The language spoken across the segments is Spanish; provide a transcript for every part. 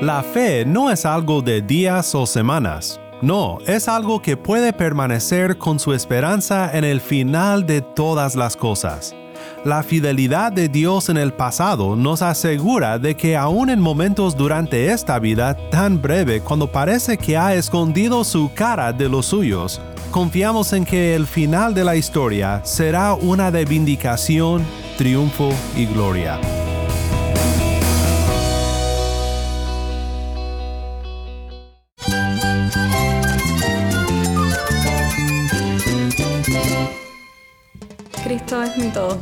La fe no es algo de días o semanas. No, es algo que puede permanecer con su esperanza en el final de todas las cosas. La fidelidad de Dios en el pasado nos asegura de que aún en momentos durante esta vida tan breve cuando parece que ha escondido su cara de los suyos, confiamos en que el final de la historia será una de vindicación, triunfo y gloria.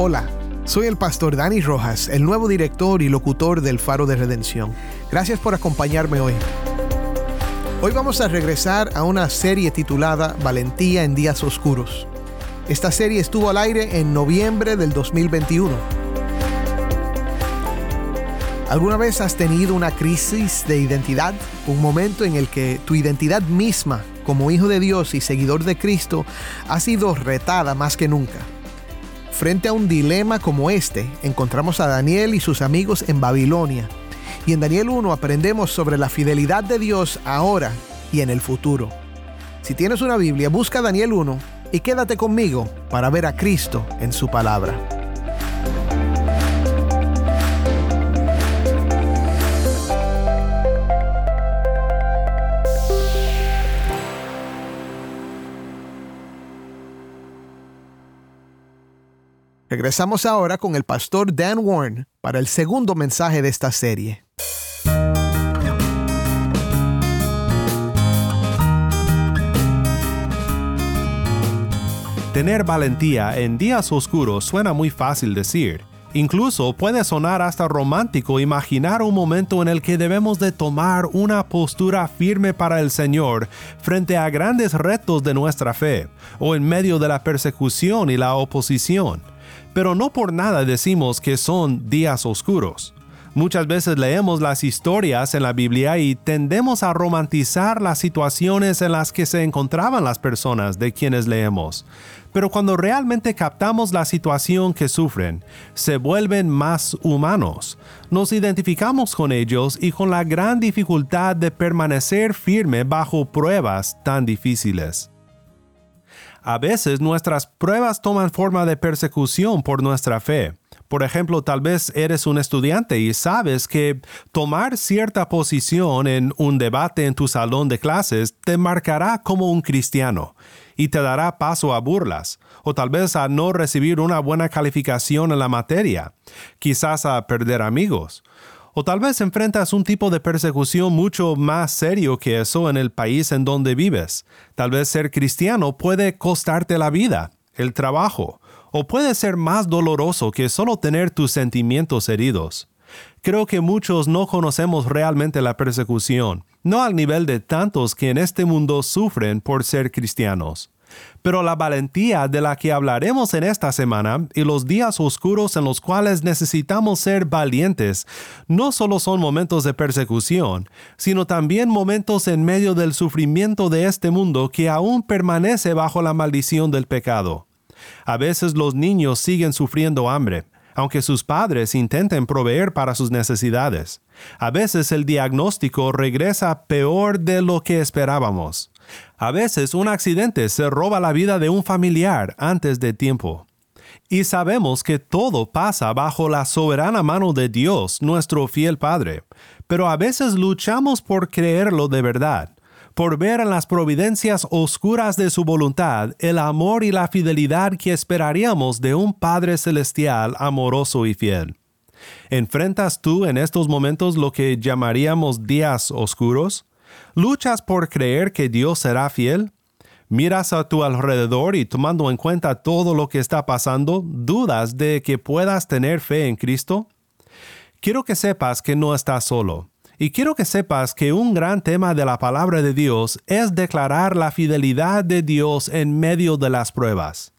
Hola, soy el pastor Dani Rojas, el nuevo director y locutor del Faro de Redención. Gracias por acompañarme hoy. Hoy vamos a regresar a una serie titulada Valentía en Días Oscuros. Esta serie estuvo al aire en noviembre del 2021. ¿Alguna vez has tenido una crisis de identidad? Un momento en el que tu identidad misma como hijo de Dios y seguidor de Cristo ha sido retada más que nunca. Frente a un dilema como este, encontramos a Daniel y sus amigos en Babilonia. Y en Daniel 1 aprendemos sobre la fidelidad de Dios ahora y en el futuro. Si tienes una Biblia, busca Daniel 1 y quédate conmigo para ver a Cristo en su palabra. Regresamos ahora con el pastor Dan Warren para el segundo mensaje de esta serie. Tener valentía en días oscuros suena muy fácil decir. Incluso puede sonar hasta romántico imaginar un momento en el que debemos de tomar una postura firme para el Señor frente a grandes retos de nuestra fe, o en medio de la persecución y la oposición pero no por nada decimos que son días oscuros. Muchas veces leemos las historias en la Biblia y tendemos a romantizar las situaciones en las que se encontraban las personas de quienes leemos. Pero cuando realmente captamos la situación que sufren, se vuelven más humanos. Nos identificamos con ellos y con la gran dificultad de permanecer firme bajo pruebas tan difíciles. A veces nuestras pruebas toman forma de persecución por nuestra fe. Por ejemplo, tal vez eres un estudiante y sabes que tomar cierta posición en un debate en tu salón de clases te marcará como un cristiano y te dará paso a burlas, o tal vez a no recibir una buena calificación en la materia, quizás a perder amigos, o tal vez enfrentas un tipo de persecución mucho más serio que eso en el país en donde vives. Tal vez ser cristiano puede costarte la vida, el trabajo, o puede ser más doloroso que solo tener tus sentimientos heridos. Creo que muchos no conocemos realmente la persecución, no al nivel de tantos que en este mundo sufren por ser cristianos. Pero la valentía de la que hablaremos en esta semana y los días oscuros en los cuales necesitamos ser valientes no solo son momentos de persecución, sino también momentos en medio del sufrimiento de este mundo que aún permanece bajo la maldición del pecado. A veces los niños siguen sufriendo hambre, aunque sus padres intenten proveer para sus necesidades. A veces el diagnóstico regresa peor de lo que esperábamos. A veces un accidente se roba la vida de un familiar antes de tiempo. Y sabemos que todo pasa bajo la soberana mano de Dios, nuestro fiel Padre, pero a veces luchamos por creerlo de verdad, por ver en las providencias oscuras de su voluntad el amor y la fidelidad que esperaríamos de un Padre celestial amoroso y fiel. ¿Enfrentas tú en estos momentos lo que llamaríamos días oscuros? ¿Luchas por creer que Dios será fiel? Miras a tu alrededor y tomando en cuenta todo lo que está pasando, ¿dudas de que puedas tener fe en Cristo? Quiero que sepas que no estás solo. Y quiero que sepas que un gran tema de la palabra de Dios es declarar la fidelidad de Dios en medio de las pruebas.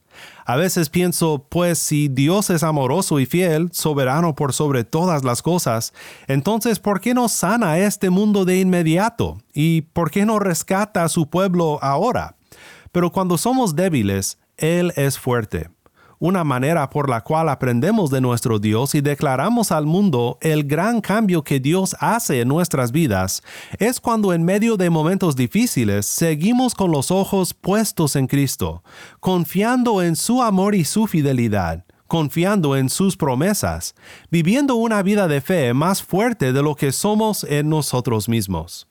A veces pienso, pues si Dios es amoroso y fiel, soberano por sobre todas las cosas, entonces ¿por qué no sana este mundo de inmediato? ¿Y por qué no rescata a su pueblo ahora? Pero cuando somos débiles, Él es fuerte una manera por la cual aprendemos de nuestro Dios y declaramos al mundo el gran cambio que Dios hace en nuestras vidas, es cuando en medio de momentos difíciles seguimos con los ojos puestos en Cristo, confiando en su amor y su fidelidad confiando en sus promesas, viviendo una vida de fe más fuerte de lo que somos en nosotros mismos.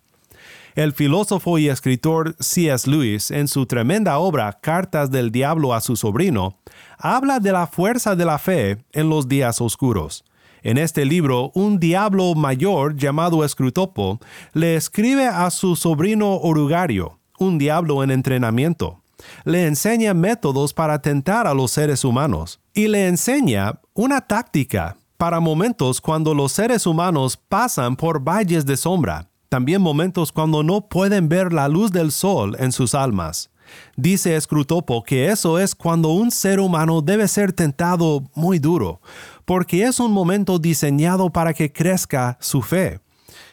El filósofo y escritor C.S. Lewis, en su tremenda obra Cartas del Diablo a su sobrino, habla de la fuerza de la fe en los días oscuros. En este libro, un diablo mayor llamado Escrutopo le escribe a su sobrino Orugario, un diablo en entrenamiento. Le enseña métodos para tentar a los seres humanos y le enseña una táctica para momentos cuando los seres humanos pasan por valles de sombra también momentos cuando no pueden ver la luz del sol en sus almas. Dice Escrutopo que eso es cuando un ser humano debe ser tentado muy duro, porque es un momento diseñado para que crezca su fe.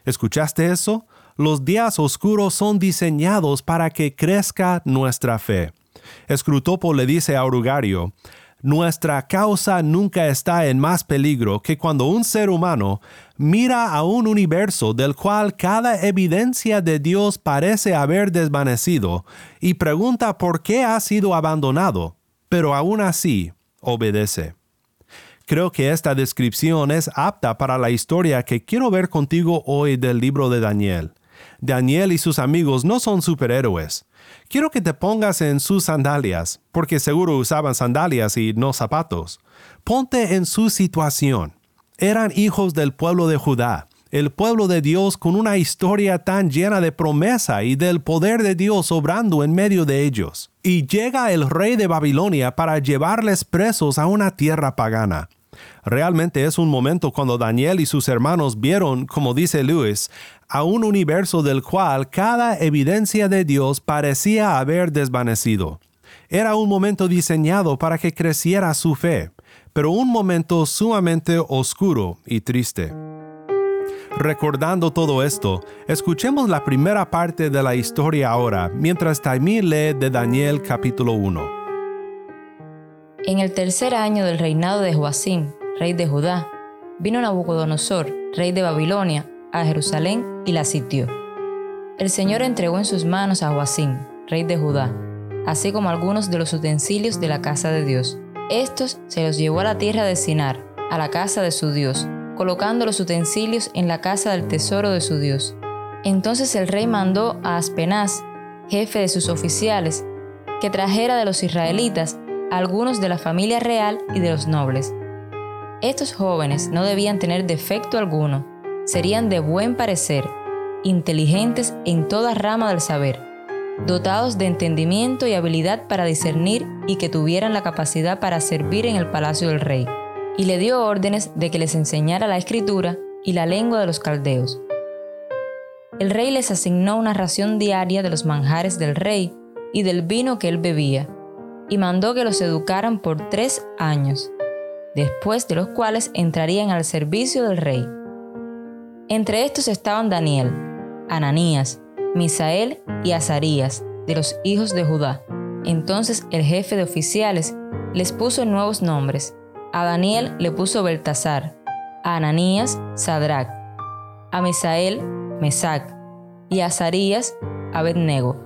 ¿Escuchaste eso? Los días oscuros son diseñados para que crezca nuestra fe. Escrutopo le dice a Orugario, nuestra causa nunca está en más peligro que cuando un ser humano mira a un universo del cual cada evidencia de Dios parece haber desvanecido y pregunta por qué ha sido abandonado, pero aún así obedece. Creo que esta descripción es apta para la historia que quiero ver contigo hoy del libro de Daniel. Daniel y sus amigos no son superhéroes, Quiero que te pongas en sus sandalias, porque seguro usaban sandalias y no zapatos. Ponte en su situación. Eran hijos del pueblo de Judá, el pueblo de Dios con una historia tan llena de promesa y del poder de Dios obrando en medio de ellos. Y llega el rey de Babilonia para llevarles presos a una tierra pagana. Realmente es un momento cuando Daniel y sus hermanos vieron, como dice Lewis, a un universo del cual cada evidencia de Dios parecía haber desvanecido. Era un momento diseñado para que creciera su fe, pero un momento sumamente oscuro y triste. Recordando todo esto, escuchemos la primera parte de la historia ahora, mientras Taimí lee de Daniel capítulo 1. En el tercer año del reinado de Joacim, rey de Judá, vino Nabucodonosor, rey de Babilonia, a Jerusalén y la sitió. El Señor entregó en sus manos a Joacim, rey de Judá, así como algunos de los utensilios de la casa de Dios. Estos se los llevó a la tierra de Sinar, a la casa de su Dios, colocando los utensilios en la casa del tesoro de su Dios. Entonces el rey mandó a Aspenaz, jefe de sus oficiales, que trajera de los israelitas algunos de la familia real y de los nobles. Estos jóvenes no debían tener defecto alguno, serían de buen parecer, inteligentes en toda rama del saber, dotados de entendimiento y habilidad para discernir y que tuvieran la capacidad para servir en el palacio del rey. Y le dio órdenes de que les enseñara la escritura y la lengua de los caldeos. El rey les asignó una ración diaria de los manjares del rey y del vino que él bebía, y mandó que los educaran por tres años, después de los cuales entrarían al servicio del rey. Entre estos estaban Daniel, Ananías, Misael y Azarías, de los hijos de Judá. Entonces el jefe de oficiales les puso nuevos nombres. A Daniel le puso Beltasar, a Ananías Sadrach, a Misael Mesac y a Azarías Abednego.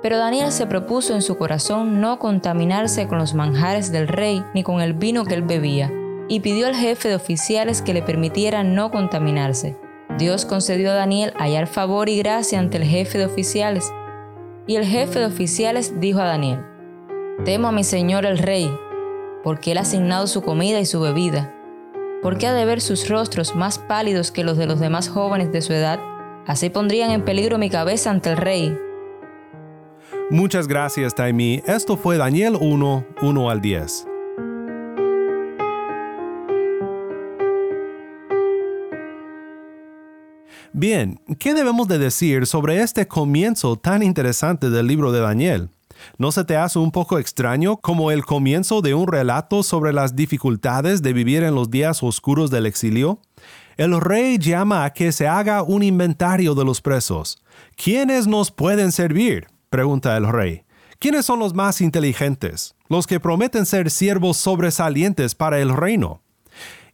Pero Daniel se propuso en su corazón no contaminarse con los manjares del rey ni con el vino que él bebía, y pidió al jefe de oficiales que le permitiera no contaminarse. Dios concedió a Daniel hallar favor y gracia ante el jefe de oficiales. Y el jefe de oficiales dijo a Daniel, Temo a mi señor el rey, porque él ha asignado su comida y su bebida. porque ha de ver sus rostros más pálidos que los de los demás jóvenes de su edad? Así pondrían en peligro mi cabeza ante el rey, Muchas gracias, Taimi. Esto fue Daniel 1, 1 al 10. Bien, ¿qué debemos de decir sobre este comienzo tan interesante del libro de Daniel? ¿No se te hace un poco extraño como el comienzo de un relato sobre las dificultades de vivir en los días oscuros del exilio? El rey llama a que se haga un inventario de los presos. ¿Quiénes nos pueden servir? pregunta el rey. ¿Quiénes son los más inteligentes? Los que prometen ser siervos sobresalientes para el reino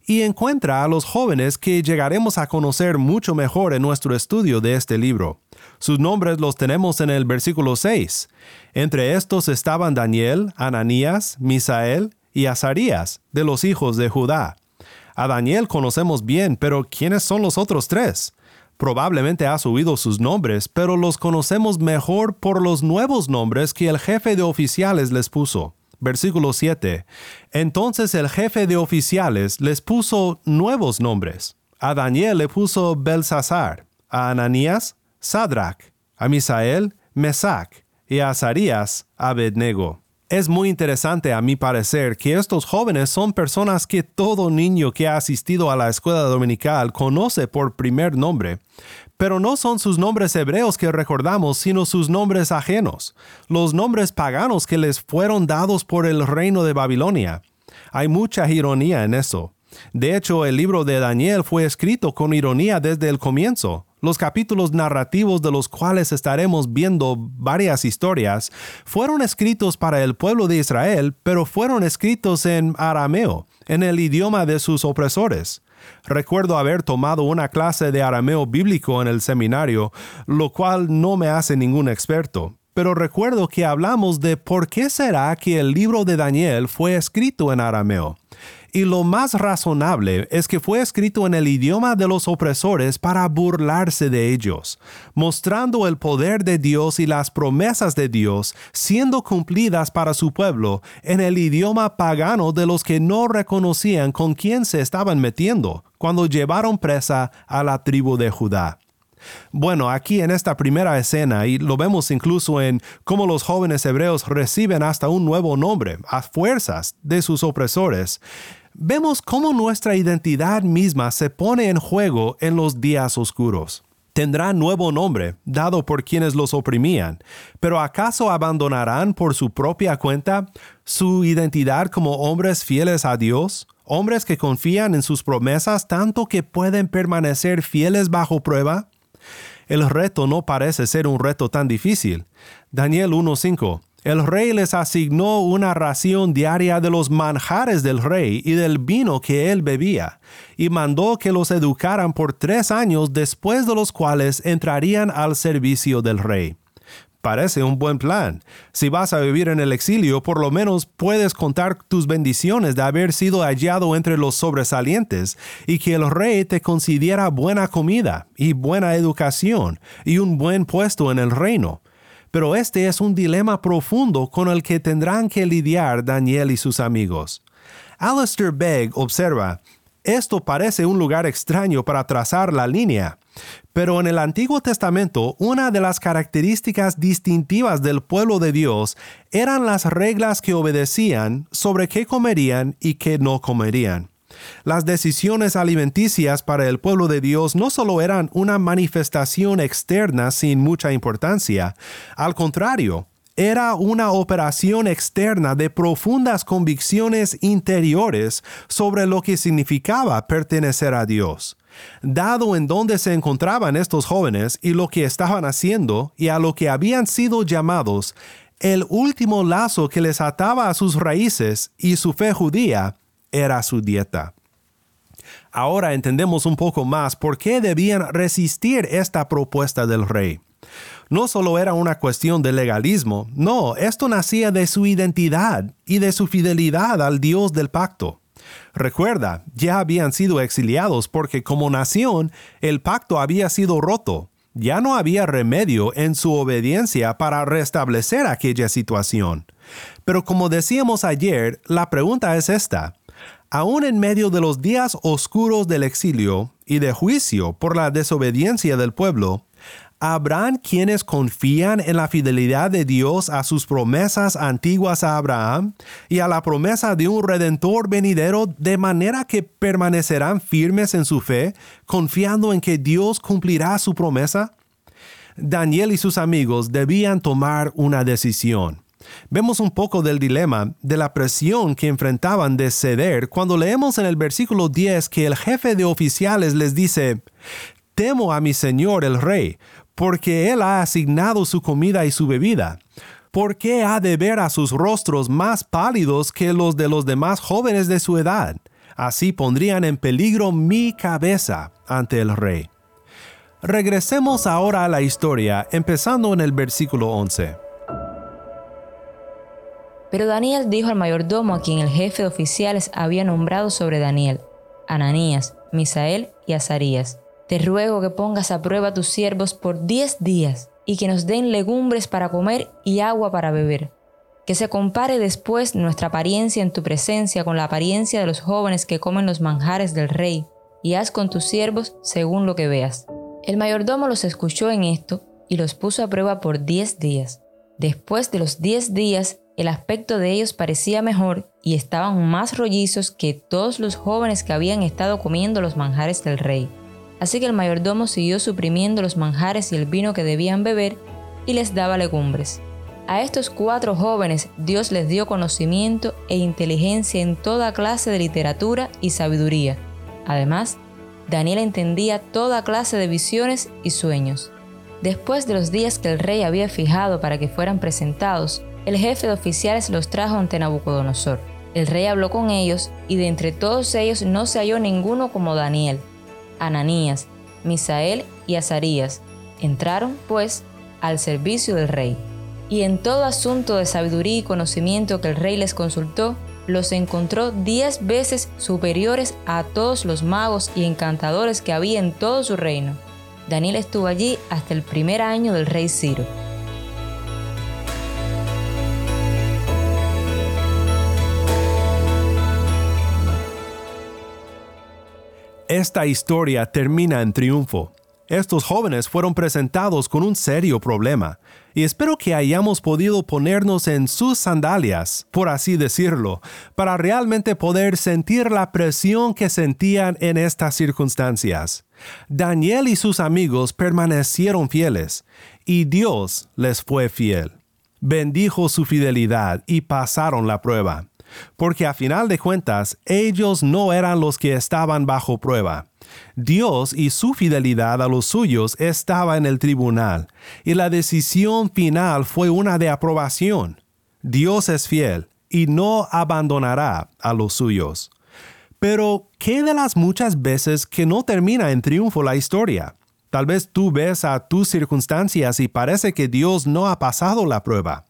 y encuentra a los jóvenes que llegaremos a conocer mucho mejor en nuestro estudio de este libro. Sus nombres los tenemos en el versículo 6. Entre estos estaban Daniel, Ananías, Misael y Azarías, de los hijos de Judá. A Daniel conocemos bien, pero ¿quiénes son los otros tres? Probablemente has oído sus nombres, pero los conocemos mejor por los nuevos nombres que el jefe de oficiales les puso. Versículo 7. Entonces el jefe de oficiales les puso nuevos nombres. A Daniel le puso Belsasar, a Ananías, Sadrach, a Misael, Mesac, y a Azarías, Abednego. Es muy interesante a mi parecer que estos jóvenes son personas que todo niño que ha asistido a la escuela dominical conoce por primer nombre, pero no son sus nombres hebreos que recordamos, sino sus nombres ajenos, los nombres paganos que les fueron dados por el reino de Babilonia. Hay mucha ironía en eso. De hecho, el libro de Daniel fue escrito con ironía desde el comienzo. Los capítulos narrativos de los cuales estaremos viendo varias historias fueron escritos para el pueblo de Israel, pero fueron escritos en arameo, en el idioma de sus opresores. Recuerdo haber tomado una clase de arameo bíblico en el seminario, lo cual no me hace ningún experto, pero recuerdo que hablamos de por qué será que el libro de Daniel fue escrito en arameo. Y lo más razonable es que fue escrito en el idioma de los opresores para burlarse de ellos, mostrando el poder de Dios y las promesas de Dios siendo cumplidas para su pueblo en el idioma pagano de los que no reconocían con quién se estaban metiendo cuando llevaron presa a la tribu de Judá. Bueno, aquí en esta primera escena, y lo vemos incluso en cómo los jóvenes hebreos reciben hasta un nuevo nombre, a fuerzas de sus opresores, vemos cómo nuestra identidad misma se pone en juego en los días oscuros. Tendrán nuevo nombre, dado por quienes los oprimían, pero ¿acaso abandonarán por su propia cuenta su identidad como hombres fieles a Dios? Hombres que confían en sus promesas tanto que pueden permanecer fieles bajo prueba? El reto no parece ser un reto tan difícil. Daniel 1.5 el rey les asignó una ración diaria de los manjares del rey y del vino que él bebía, y mandó que los educaran por tres años después de los cuales entrarían al servicio del rey. Parece un buen plan. Si vas a vivir en el exilio, por lo menos puedes contar tus bendiciones de haber sido hallado entre los sobresalientes y que el rey te considera buena comida y buena educación y un buen puesto en el reino pero este es un dilema profundo con el que tendrán que lidiar Daniel y sus amigos. Alistair Begg observa, esto parece un lugar extraño para trazar la línea, pero en el Antiguo Testamento una de las características distintivas del pueblo de Dios eran las reglas que obedecían sobre qué comerían y qué no comerían. Las decisiones alimenticias para el pueblo de Dios no solo eran una manifestación externa sin mucha importancia, al contrario, era una operación externa de profundas convicciones interiores sobre lo que significaba pertenecer a Dios. Dado en dónde se encontraban estos jóvenes y lo que estaban haciendo y a lo que habían sido llamados, el último lazo que les ataba a sus raíces y su fe judía era su dieta. Ahora entendemos un poco más por qué debían resistir esta propuesta del rey. No solo era una cuestión de legalismo, no, esto nacía de su identidad y de su fidelidad al Dios del pacto. Recuerda, ya habían sido exiliados porque como nación el pacto había sido roto. Ya no había remedio en su obediencia para restablecer aquella situación. Pero como decíamos ayer, la pregunta es esta. Aún en medio de los días oscuros del exilio y de juicio por la desobediencia del pueblo, ¿Habrán quienes confían en la fidelidad de Dios a sus promesas antiguas a Abraham y a la promesa de un redentor venidero de manera que permanecerán firmes en su fe, confiando en que Dios cumplirá su promesa? Daniel y sus amigos debían tomar una decisión. Vemos un poco del dilema, de la presión que enfrentaban de ceder cuando leemos en el versículo 10 que el jefe de oficiales les dice, Temo a mi señor el rey, porque Él ha asignado su comida y su bebida. ¿Por qué ha de ver a sus rostros más pálidos que los de los demás jóvenes de su edad? Así pondrían en peligro mi cabeza ante el rey. Regresemos ahora a la historia, empezando en el versículo 11. Pero Daniel dijo al mayordomo a quien el jefe de oficiales había nombrado sobre Daniel, Ananías, Misael y Azarías, te ruego que pongas a prueba a tus siervos por diez días y que nos den legumbres para comer y agua para beber. Que se compare después nuestra apariencia en tu presencia con la apariencia de los jóvenes que comen los manjares del rey, y haz con tus siervos según lo que veas. El mayordomo los escuchó en esto y los puso a prueba por diez días. Después de los diez días, el aspecto de ellos parecía mejor y estaban más rollizos que todos los jóvenes que habían estado comiendo los manjares del rey. Así que el mayordomo siguió suprimiendo los manjares y el vino que debían beber y les daba legumbres. A estos cuatro jóvenes Dios les dio conocimiento e inteligencia en toda clase de literatura y sabiduría. Además, Daniel entendía toda clase de visiones y sueños. Después de los días que el rey había fijado para que fueran presentados, el jefe de oficiales los trajo ante Nabucodonosor. El rey habló con ellos y de entre todos ellos no se halló ninguno como Daniel, Ananías, Misael y Azarías. Entraron, pues, al servicio del rey. Y en todo asunto de sabiduría y conocimiento que el rey les consultó, los encontró diez veces superiores a todos los magos y encantadores que había en todo su reino. Daniel estuvo allí hasta el primer año del rey Ciro. Esta historia termina en triunfo. Estos jóvenes fueron presentados con un serio problema, y espero que hayamos podido ponernos en sus sandalias, por así decirlo, para realmente poder sentir la presión que sentían en estas circunstancias. Daniel y sus amigos permanecieron fieles, y Dios les fue fiel. Bendijo su fidelidad y pasaron la prueba porque a final de cuentas ellos no eran los que estaban bajo prueba. Dios y su fidelidad a los suyos estaba en el tribunal, y la decisión final fue una de aprobación. Dios es fiel y no abandonará a los suyos. Pero, ¿qué de las muchas veces que no termina en triunfo la historia? Tal vez tú ves a tus circunstancias y parece que Dios no ha pasado la prueba.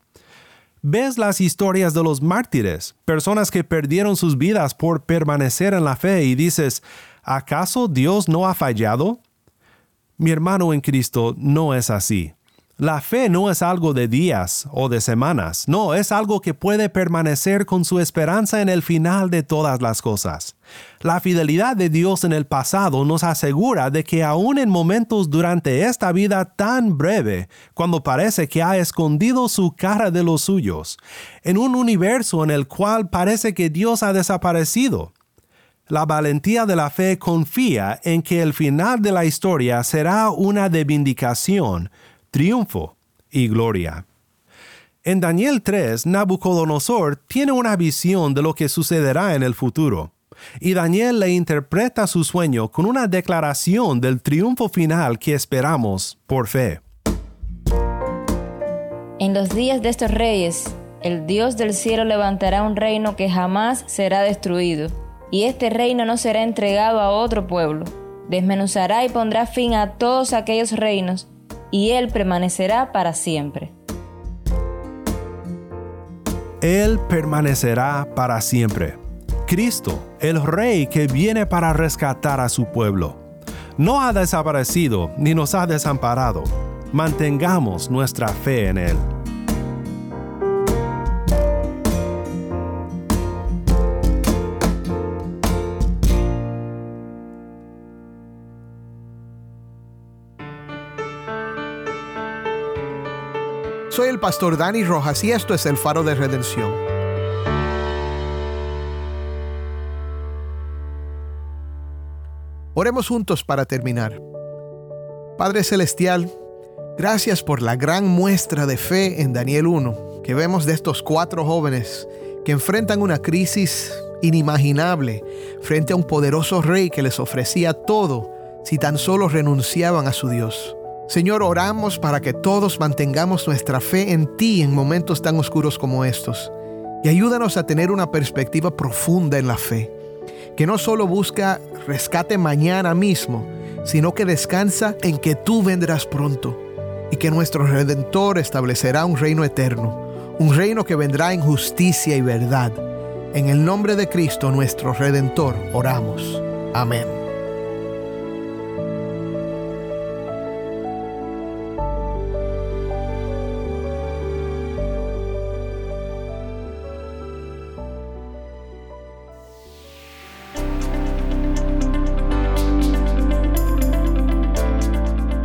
Ves las historias de los mártires, personas que perdieron sus vidas por permanecer en la fe y dices, ¿acaso Dios no ha fallado? Mi hermano en Cristo no es así. La fe no es algo de días o de semanas, no, es algo que puede permanecer con su esperanza en el final de todas las cosas. La fidelidad de Dios en el pasado nos asegura de que aún en momentos durante esta vida tan breve, cuando parece que ha escondido su cara de los suyos, en un universo en el cual parece que Dios ha desaparecido, la valentía de la fe confía en que el final de la historia será una de vindicación, triunfo y gloria. En Daniel 3, Nabucodonosor tiene una visión de lo que sucederá en el futuro, y Daniel le interpreta su sueño con una declaración del triunfo final que esperamos por fe. En los días de estos reyes, el Dios del cielo levantará un reino que jamás será destruido, y este reino no será entregado a otro pueblo. Desmenuzará y pondrá fin a todos aquellos reinos y Él permanecerá para siempre. Él permanecerá para siempre. Cristo, el Rey que viene para rescatar a su pueblo, no ha desaparecido ni nos ha desamparado. Mantengamos nuestra fe en Él. Soy el pastor Dani Rojas y esto es el faro de redención. Oremos juntos para terminar. Padre Celestial, gracias por la gran muestra de fe en Daniel 1 que vemos de estos cuatro jóvenes que enfrentan una crisis inimaginable frente a un poderoso rey que les ofrecía todo si tan solo renunciaban a su Dios. Señor, oramos para que todos mantengamos nuestra fe en ti en momentos tan oscuros como estos. Y ayúdanos a tener una perspectiva profunda en la fe, que no solo busca rescate mañana mismo, sino que descansa en que tú vendrás pronto y que nuestro Redentor establecerá un reino eterno, un reino que vendrá en justicia y verdad. En el nombre de Cristo nuestro Redentor oramos. Amén.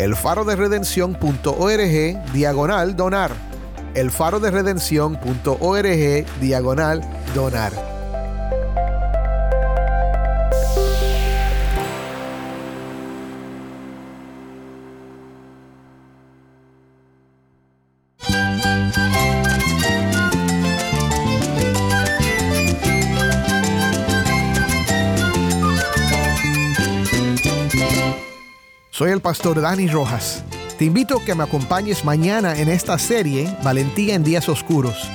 elfaroderedención.org diagonal donar. elfaroderedención.org diagonal donar. El pastor Dani Rojas. Te invito a que me acompañes mañana en esta serie Valentía en Días Oscuros.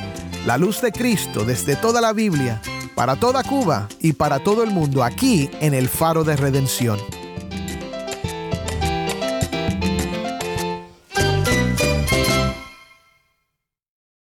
La luz de Cristo desde toda la Biblia, para toda Cuba y para todo el mundo aquí en el Faro de Redención.